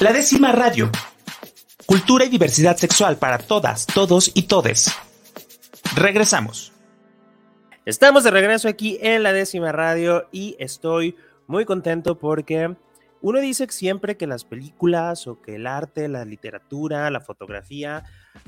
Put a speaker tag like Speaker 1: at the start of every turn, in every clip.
Speaker 1: La décima radio. Cultura y diversidad sexual para todas, todos y todes. Regresamos.
Speaker 2: Estamos de regreso aquí en la décima radio y estoy muy contento porque uno dice siempre que las películas o que el arte, la literatura, la fotografía,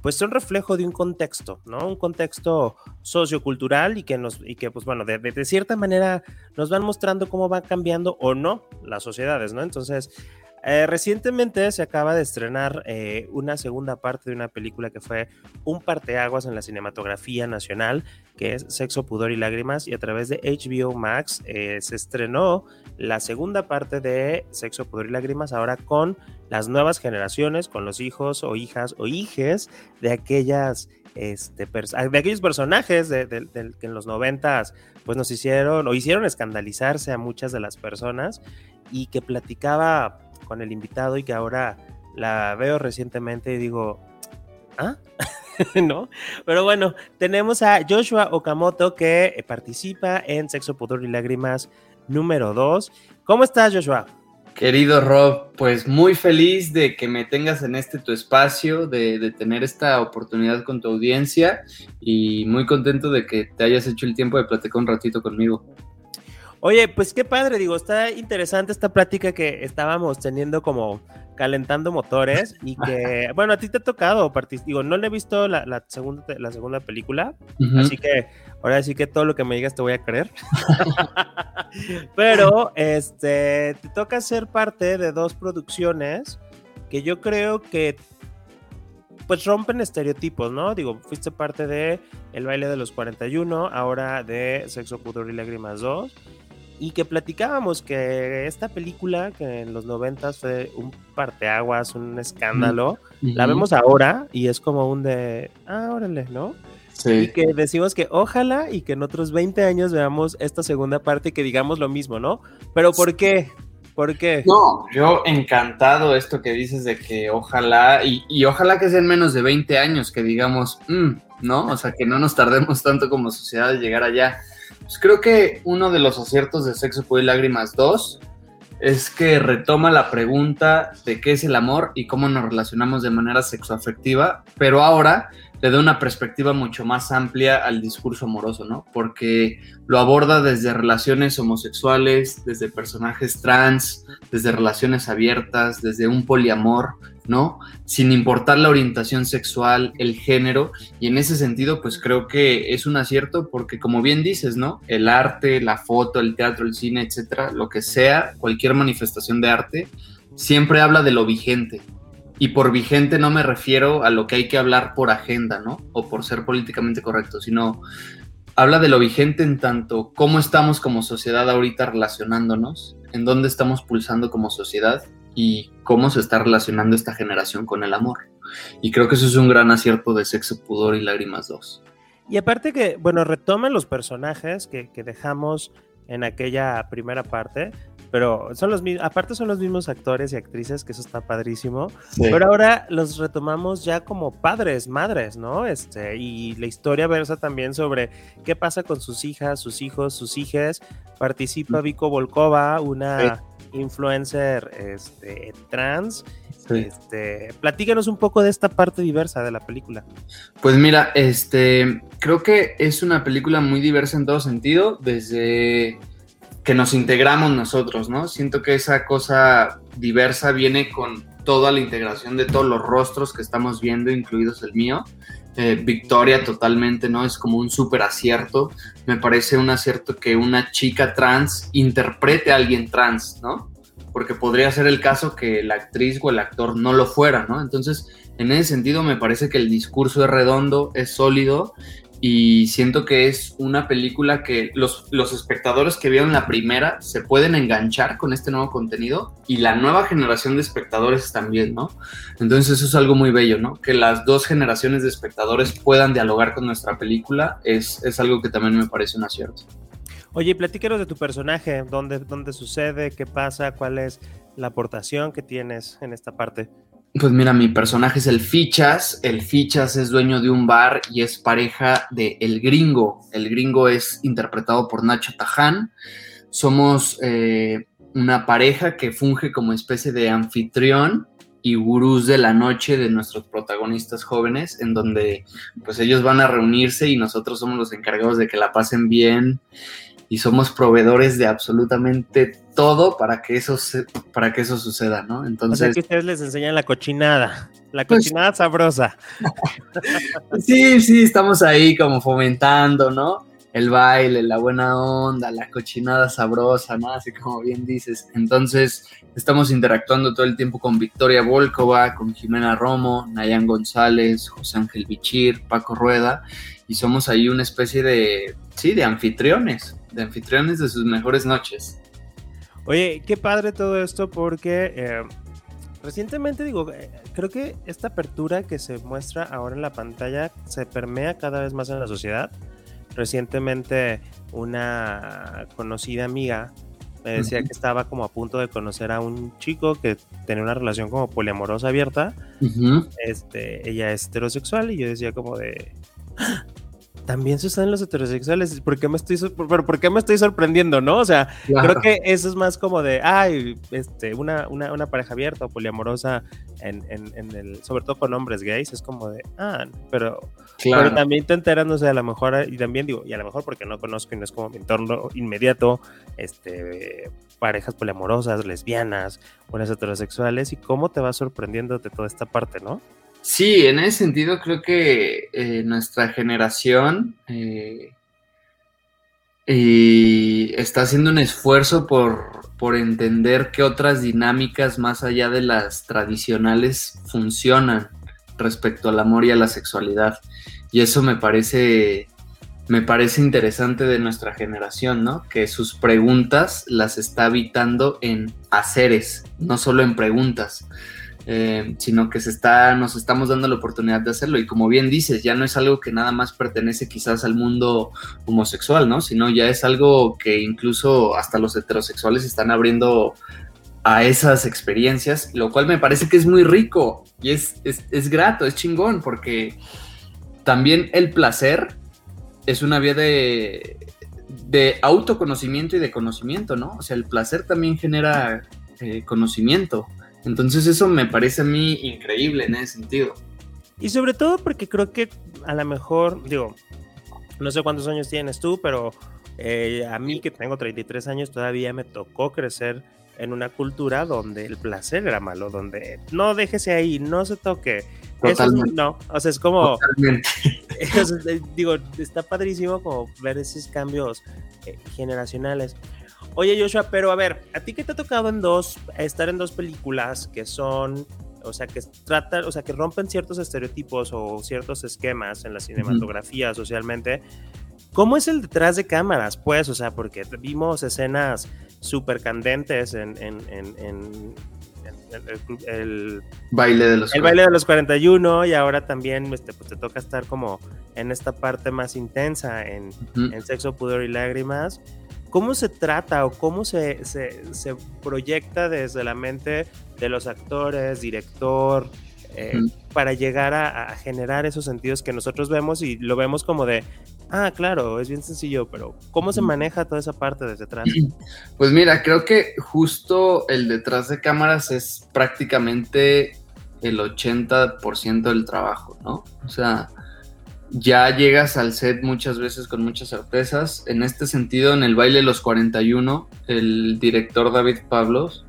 Speaker 2: pues son reflejo de un contexto, ¿no? Un contexto sociocultural y que nos, y que pues bueno, de, cierta manera nos van mostrando cómo va cambiando o no las sociedades, ¿no? Entonces, eh, recientemente se acaba de estrenar eh, una segunda parte de una película que fue un parteaguas en la cinematografía nacional, que es Sexo, Pudor y Lágrimas, y a través de HBO Max eh, se estrenó la segunda parte de Sexo, Pudor y Lágrimas, ahora con las nuevas generaciones, con los hijos o hijas o hijes de aquellas este, de aquellos personajes que en los noventas pues nos hicieron o hicieron escandalizarse a muchas de las personas y que platicaba con el invitado y que ahora la veo recientemente y digo, ¿ah? ¿No? Pero bueno, tenemos a Joshua Okamoto que participa en Sexo, Pudor y Lágrimas número 2. ¿Cómo estás, Joshua?
Speaker 3: Querido Rob, pues muy feliz de que me tengas en este tu espacio, de, de, tener esta oportunidad con tu audiencia y muy contento de que te hayas hecho el tiempo de platicar un ratito conmigo.
Speaker 2: Oye, pues qué padre, digo, está interesante esta plática que estábamos teniendo como calentando motores y que, bueno, a ti te ha tocado, digo, no le he visto la, segunda, la segunda película, así que ahora sí que todo lo que me digas te voy a creer. Pero, este, te toca ser parte de dos producciones que yo creo que pues rompen estereotipos, ¿no? Digo, fuiste parte de El baile de los 41, ahora de Sexo, Pudor y Lágrimas 2 y que platicábamos que esta película, que en los noventas fue un parteaguas, un escándalo, la vemos ahora y es como un de, ah, órale, ¿no? Sí. Y que decimos que ojalá y que en otros 20 años veamos esta segunda parte y que digamos lo mismo, ¿no? Pero ¿por qué? ¿Por qué?
Speaker 3: No, yo encantado esto que dices de que ojalá, y, y ojalá que sean menos de 20 años, que digamos, mm", ¿no? O sea, que no nos tardemos tanto como sociedad de llegar allá. Pues creo que uno de los aciertos de Sexo, Poder y Lágrimas 2 es que retoma la pregunta de qué es el amor y cómo nos relacionamos de manera sexoafectiva, pero ahora le da una perspectiva mucho más amplia al discurso amoroso, ¿no? Porque lo aborda desde relaciones homosexuales, desde personajes trans, desde relaciones abiertas, desde un poliamor, ¿no? Sin importar la orientación sexual, el género, y en ese sentido, pues creo que es un acierto porque, como bien dices, ¿no? El arte, la foto, el teatro, el cine, etcétera, lo que sea, cualquier manifestación de arte, siempre habla de lo vigente, y por vigente no me refiero a lo que hay que hablar por agenda, ¿no? O por ser políticamente correcto, sino habla de lo vigente en tanto cómo estamos como sociedad ahorita relacionándonos, en dónde estamos pulsando como sociedad y cómo se está relacionando esta generación con el amor. Y creo que eso es un gran acierto de Sexo, Pudor y Lágrimas 2.
Speaker 2: Y aparte que, bueno, retoman los personajes que, que dejamos en aquella primera parte, pero son los mismos, aparte son los mismos actores y actrices, que eso está padrísimo, pero ahora los retomamos ya como padres, madres, ¿no? Este, y la historia versa también sobre qué pasa con sus hijas, sus hijos, sus hijas, participa mm. Vico Volkova, una influencer este, trans, Este, platícanos un poco de esta parte diversa de la película.
Speaker 3: Pues mira, este, creo que es una película muy diversa en todo sentido, desde que nos integramos nosotros, ¿no? Siento que esa cosa diversa viene con toda la integración de todos los rostros que estamos viendo, incluidos el mío. Eh, Victoria totalmente, ¿no? Es como un súper acierto. Me parece un acierto que una chica trans interprete a alguien trans, ¿no? Porque podría ser el caso que la actriz o el actor no lo fuera, ¿no? Entonces, en ese sentido, me parece que el discurso es redondo, es sólido y siento que es una película que los, los espectadores que vieron la primera se pueden enganchar con este nuevo contenido y la nueva generación de espectadores también, ¿no? Entonces eso es algo muy bello, ¿no? Que las dos generaciones de espectadores puedan dialogar con nuestra película es, es algo que también me parece un acierto.
Speaker 2: Oye, platícanos de tu personaje, dónde, dónde sucede, qué pasa, cuál es la aportación que tienes en esta parte.
Speaker 3: Pues mira, mi personaje es el Fichas. El Fichas es dueño de un bar y es pareja de El Gringo. El Gringo es interpretado por Nacho Taján. Somos eh, una pareja que funge como especie de anfitrión y gurús de la noche de nuestros protagonistas jóvenes, en donde pues ellos van a reunirse y nosotros somos los encargados de que la pasen bien y somos proveedores de absolutamente todo para que eso para que eso suceda, ¿no?
Speaker 2: Entonces, o que ustedes les enseñan la cochinada, la pues cochinada sabrosa.
Speaker 3: sí, sí, estamos ahí como fomentando, ¿no? el baile, la buena onda, la cochinada sabrosa, ¿no? Así como bien dices. Entonces, estamos interactuando todo el tiempo con Victoria Volkova, con Jimena Romo, Nayan González, José Ángel Bichir, Paco Rueda, y somos ahí una especie de, sí, de anfitriones, de anfitriones de sus mejores noches.
Speaker 2: Oye, qué padre todo esto porque eh, recientemente digo, eh, creo que esta apertura que se muestra ahora en la pantalla se permea cada vez más en la sociedad Recientemente una conocida amiga me decía que estaba como a punto de conocer a un chico que tenía una relación como poliamorosa abierta. Este, ella es heterosexual y yo decía como de, también suceden los heterosexuales. ¿Por qué me estoy, pero ¿por qué me estoy sorprendiendo, no? O sea, creo que eso es más como de, ay, este, una, una, una pareja abierta o poliamorosa, en, en, en, el, sobre todo con hombres gays, es como de, ah, pero, pero también te enteras, no sé, a lo mejor, y también digo, y a lo mejor porque no conozco y no es como mi entorno inmediato, este, parejas poliamorosas, lesbianas, buenas heterosexuales, y cómo te va sorprendiendo de toda esta parte, ¿no?
Speaker 3: Sí, en ese sentido creo que eh, nuestra generación eh, está haciendo un esfuerzo por, entender qué otras dinámicas más allá de las tradicionales funcionan respecto al amor y a la sexualidad. Y eso me parece, me parece interesante de nuestra generación, ¿no? Que sus preguntas las está habitando en haceres, no solo en preguntas. Eh, sino que se está, nos estamos dando la oportunidad de hacerlo. Y como bien dices, ya no es algo que nada más pertenece quizás al mundo homosexual, ¿no? Sino ya es algo que incluso hasta los heterosexuales están abriendo a esas experiencias, lo cual me parece que es muy rico y es, es, grato, es chingón, porque también el placer es una vía de, de autoconocimiento y de conocimiento, ¿no? O sea, el placer también genera eh, conocimiento. Entonces eso me parece a mí increíble en ese sentido.
Speaker 2: Y sobre todo porque creo que a lo mejor, digo, no sé cuántos años tienes tú, pero eh, a mí que tengo 33 años todavía me tocó crecer en una cultura donde el placer era malo, donde no déjese ahí, no se toque. Totalmente. no, o sea, es como... Eh, digo, está padrísimo como ver esos cambios eh, generacionales. Oye, Joshua, pero a ver, ¿a ti qué te ha tocado en dos, estar en dos películas que son, o sea, que tratan, o sea, que rompen ciertos estereotipos o ciertos esquemas en la cinematografía socialmente? ¿Cómo es el detrás de cámaras, pues? O sea, porque vimos escenas súper candentes en, el,
Speaker 3: baile de los
Speaker 2: el baile de los 41 y ahora también este, pues, te toca estar como en esta parte más intensa en, en Sexo, Pudor y Lágrimas. ¿Cómo se trata o cómo se, se, proyecta desde la mente de los actores, director, eh, para llegar a, generar esos sentidos que nosotros vemos y lo vemos como de, ah, claro, es bien sencillo, pero ¿cómo se maneja toda esa parte desde atrás?
Speaker 3: Pues mira, creo que justo el detrás de cámaras es prácticamente el 80% del trabajo, ¿no? O sea, ya llegas al set muchas veces con muchas sorpresas. En este sentido, en el baile Los 41, el director David Pablos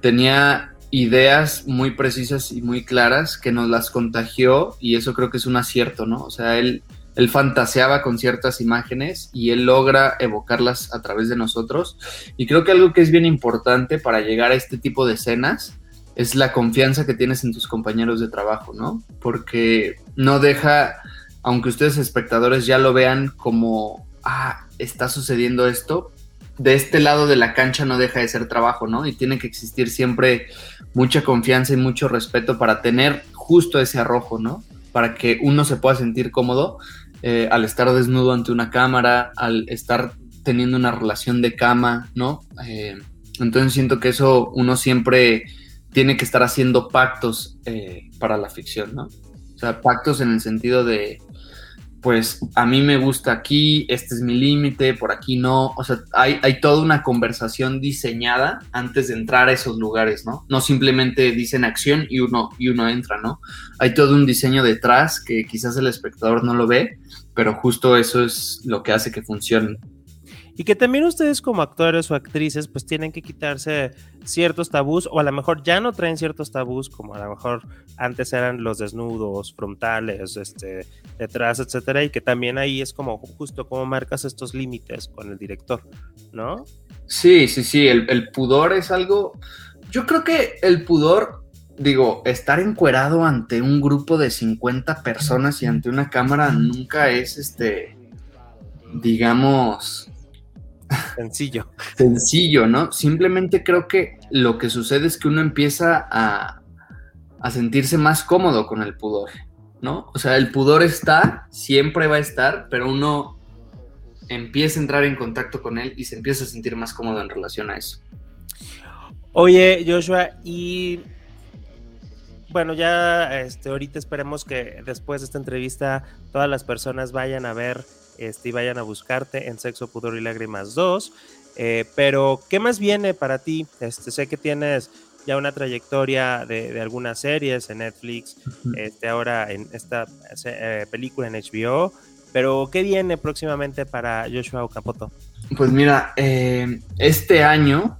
Speaker 3: tenía ideas muy precisas y muy claras que nos las contagió y eso creo que es un acierto, ¿no? O sea, él, él fantaseaba con ciertas imágenes y él logra evocarlas a través de nosotros. Y creo que algo que es bien importante para llegar a este tipo de escenas es la confianza que tienes en tus compañeros de trabajo, ¿no? Porque no deja aunque ustedes espectadores ya lo vean como, ah, está sucediendo esto, de este lado de la cancha no deja de ser trabajo, ¿no? Y tiene que existir siempre mucha confianza y mucho respeto para tener justo ese arrojo, ¿no? Para que uno se pueda sentir cómodo eh, al estar desnudo ante una cámara, al estar teniendo una relación de cama, ¿no? Eh, entonces siento que eso uno siempre tiene que estar haciendo pactos eh, para la ficción, ¿no? O sea, pactos en el sentido de, pues a mí me gusta aquí, este es mi límite, por aquí no. O sea, hay, hay, toda una conversación diseñada antes de entrar a esos lugares, ¿no? No simplemente dicen acción y uno, y uno entra, ¿no? Hay todo un diseño detrás que quizás el espectador no lo ve, pero justo eso es lo que hace que funcione.
Speaker 2: Y que también ustedes como actores o actrices pues tienen que quitarse ciertos tabús o a lo mejor ya no traen ciertos tabús como a lo mejor antes eran los desnudos frontales, este, detrás, etcétera, y que también ahí es como justo cómo marcas estos límites con el director, ¿no?
Speaker 3: Sí, sí, sí, el, el pudor es algo, yo creo que el pudor digo, estar encuerado ante un grupo de 50 personas y ante una cámara nunca es este, digamos,
Speaker 2: Sencillo.
Speaker 3: Sencillo, ¿no? Simplemente creo que lo que sucede es que uno empieza a, a sentirse más cómodo con el pudor, ¿no? O sea, el pudor está, siempre va a estar, pero uno empieza a entrar en contacto con él y se empieza a sentir más cómodo en relación a eso.
Speaker 2: Oye, Joshua, y bueno, ya este, ahorita esperemos que después de esta entrevista todas las personas vayan a ver este, y vayan a buscarte en Sexo, Pudor y Lágrimas 2. Eh, pero, ¿qué más viene para ti? Este, sé que tienes ya una trayectoria de, de algunas series en Netflix, este, ahora en esta eh, película en HBO, pero ¿qué viene próximamente para Joshua Okapoto?
Speaker 3: Pues mira, eh, este año,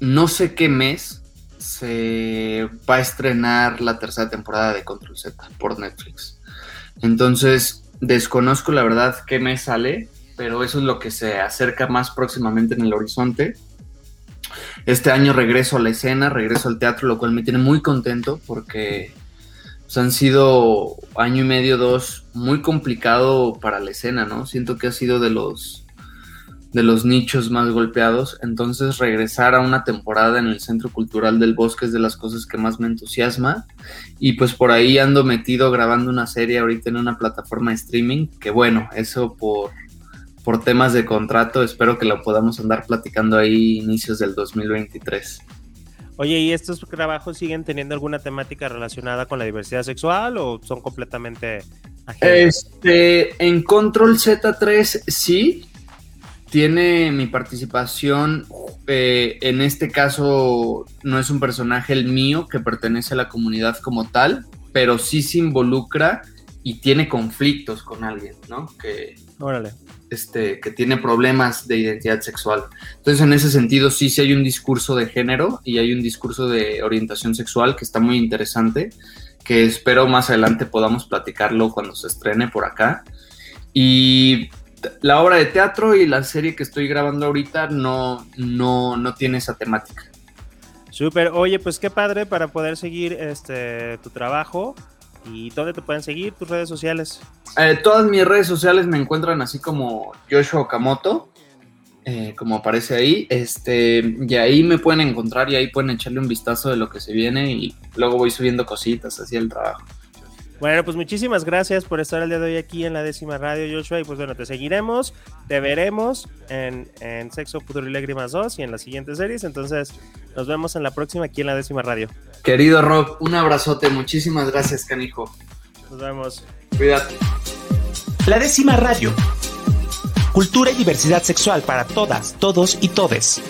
Speaker 3: no sé qué mes, se va a estrenar la tercera temporada de Control Z por Netflix. Entonces, Desconozco la verdad qué me sale, pero eso es lo que se acerca más próximamente en el horizonte. Este año regreso a la escena, regreso al teatro, lo cual me tiene muy contento porque pues, han sido año y medio, dos, muy complicado para la escena, ¿no? Siento que ha sido de los de los nichos más golpeados. Entonces regresar a una temporada en el Centro Cultural del Bosque es de las cosas que más me entusiasma. Y pues por ahí ando metido grabando una serie ahorita en una plataforma de streaming, que bueno, eso por, por temas de contrato, espero que lo podamos andar platicando ahí inicios del 2023.
Speaker 2: Oye, ¿y estos trabajos siguen teniendo alguna temática relacionada con la diversidad sexual o son completamente
Speaker 3: ajenos? Este, en Control Z3 sí, tiene mi participación, eh, en este caso no es un personaje el mío que pertenece a la comunidad como tal, pero sí se involucra y tiene conflictos con alguien, ¿no? Que,
Speaker 2: Órale.
Speaker 3: Este, que tiene problemas de identidad sexual. Entonces, en ese sentido, sí, sí hay un discurso de género y hay un discurso de orientación sexual que está muy interesante, que espero más adelante podamos platicarlo cuando se estrene por acá. Y la obra de teatro y la serie que estoy grabando ahorita no, no, no tiene esa temática.
Speaker 2: Súper, oye, pues qué padre para poder seguir este tu trabajo. ¿Y dónde te pueden seguir tus redes sociales?
Speaker 3: Eh, todas mis redes sociales me encuentran así como Joshua Okamoto, eh, como aparece ahí. Este, y ahí me pueden encontrar y ahí pueden echarle un vistazo de lo que se viene y luego voy subiendo cositas así el trabajo.
Speaker 2: Bueno, pues muchísimas gracias por estar el día de hoy aquí en la décima radio, Joshua. Y pues bueno, te seguiremos, te veremos en, en Sexo, Pudor y Lágrimas 2 y en las siguientes series. Entonces, nos vemos en la próxima aquí en la décima radio.
Speaker 3: Querido Rob, un abrazote. Muchísimas gracias, canijo.
Speaker 2: Nos vemos.
Speaker 3: Cuídate.
Speaker 1: La décima radio. Cultura y diversidad sexual para todas, todos y todes.